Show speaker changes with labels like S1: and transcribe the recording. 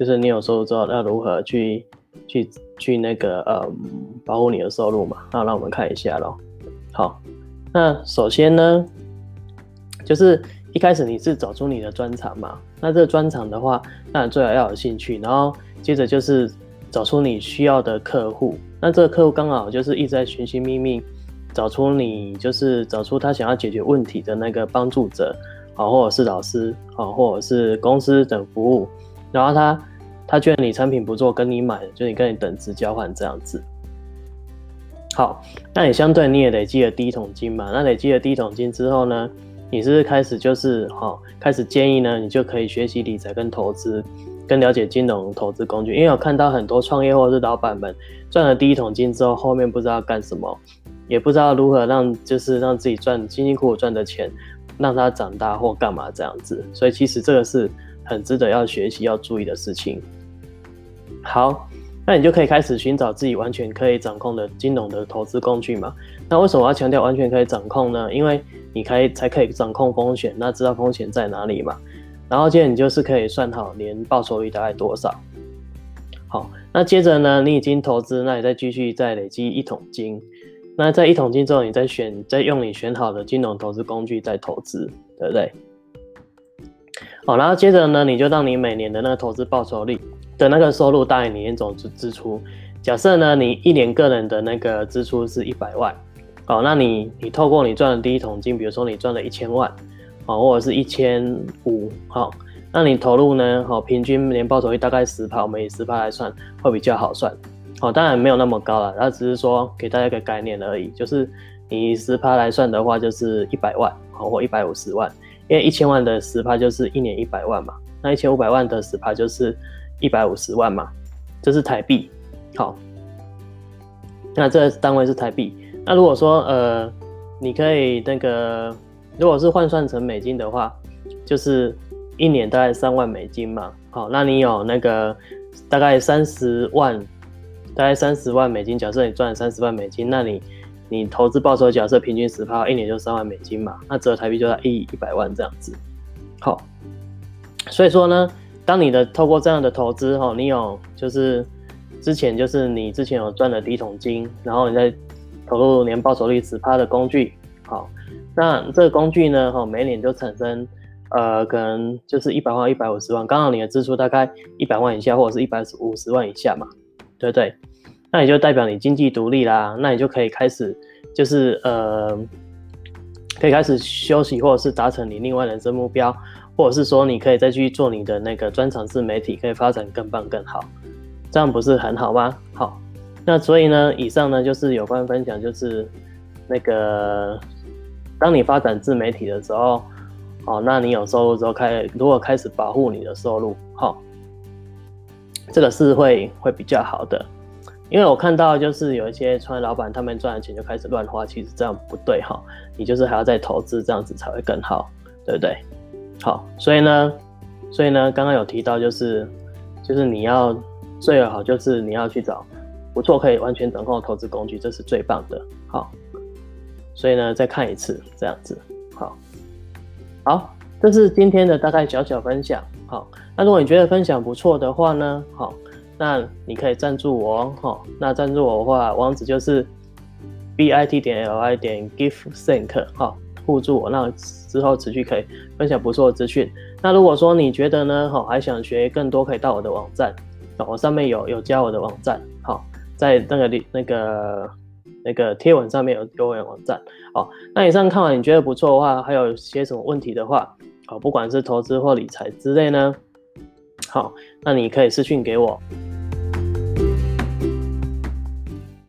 S1: 就是你有收入之后要如何去去去那个呃保护你的收入嘛？那让我们看一下咯。好，那首先呢，就是一开始你是找出你的专长嘛？那这个专长的话，那最好要有兴趣，然后接着就是找出你需要的客户。那这个客户刚好就是一直在寻寻觅觅，找出你就是找出他想要解决问题的那个帮助者，好，或者是老师，好，或者是公司等服务。然后他他觉得你产品不做，跟你买，就你跟你等值交换这样子。好，那你相对你也累积了第一桶金嘛？那累积了第一桶金之后呢，你是开始就是哈，开始建议呢，你就可以学习理财跟投资。跟了解金融投资工具，因为我看到很多创业或者是老板们赚了第一桶金之后，后面不知道干什么，也不知道如何让就是让自己赚辛辛苦苦赚的钱让它长大或干嘛这样子，所以其实这个是很值得要学习要注意的事情。好，那你就可以开始寻找自己完全可以掌控的金融的投资工具嘛？那为什么要强调完全可以掌控呢？因为你可以才可以掌控风险，那知道风险在哪里嘛？然后接着你就是可以算好年报酬率大概多少。好，那接着呢，你已经投资，那你再继续再累积一桶金。那在一桶金之后，你再选，再用你选好的金融投资工具再投资，对不对？好，然后接着呢，你就让你每年的那个投资报酬率的那个收入大于你年总支支出。假设呢，你一年个人的那个支出是一百万，好，那你你透过你赚的第一桶金，比如说你赚了一千万。好，或者是一千五，好，那你投入呢？好，平均年报酬率大概十趴，我们以十趴来算会比较好算。好，当然没有那么高了，那只是说给大家一个概念而已。就是你十趴来算的话，就是一百万，好，或一百五十万。因为一千万的十趴就是一年一百万嘛，那一千五百万的十趴就是一百五十万嘛，这是台币。好，那这单位是台币。那如果说呃，你可以那个。如果是换算成美金的话，就是一年大概三万美金嘛。好，那你有那个大概三十万，大概三十万美金。假设你赚了三十万美金，那你你投资报酬假设平均十趴，一年就三万美金嘛。那折台币就在一一百万这样子。好，所以说呢，当你的透过这样的投资，哈，你有就是之前就是你之前有赚的第一桶金，然后你再投入年报酬率十趴的工具，好。那这个工具呢，哈，每年就产生，呃，可能就是一百万、一百五十万，刚好你的支出大概一百万以下，或者是一百五十万以下嘛，对不对？那也就代表你经济独立啦，那你就可以开始，就是呃，可以开始休息，或者是达成你另外人生目标，或者是说你可以再去做你的那个专长自媒体，可以发展更棒更好，这样不是很好吗？好，那所以呢，以上呢就是有关分享，就是那个。当你发展自媒体的时候，哦，那你有收入之后开，如果开始保护你的收入，哈，这个是会会比较好的。因为我看到就是有一些创业老板，他们赚了钱就开始乱花，其实这样不对哈。你就是还要再投资，这样子才会更好，对不对？好，所以呢，所以呢，刚刚有提到就是就是你要最好就是你要去找不错可以完全掌控的投资工具，这是最棒的，好。所以呢，再看一次这样子，好，好，这是今天的大概小小分享，好，那如果你觉得分享不错的话呢，好，那你可以赞助我，好，那赞助我的话，网址就是 b i t 点 l i 点 gift think 好，互助我，那之后持续可以分享不错的资讯。那如果说你觉得呢，好，还想学更多，可以到我的网站，我上面有有加我的网站，好，在那个里那个。那个贴文上面有有我的网站，哦，那以上看完你觉得不错的话，还有些什么问题的话，好，不管是投资或理财之类呢，好，那你可以私信给我。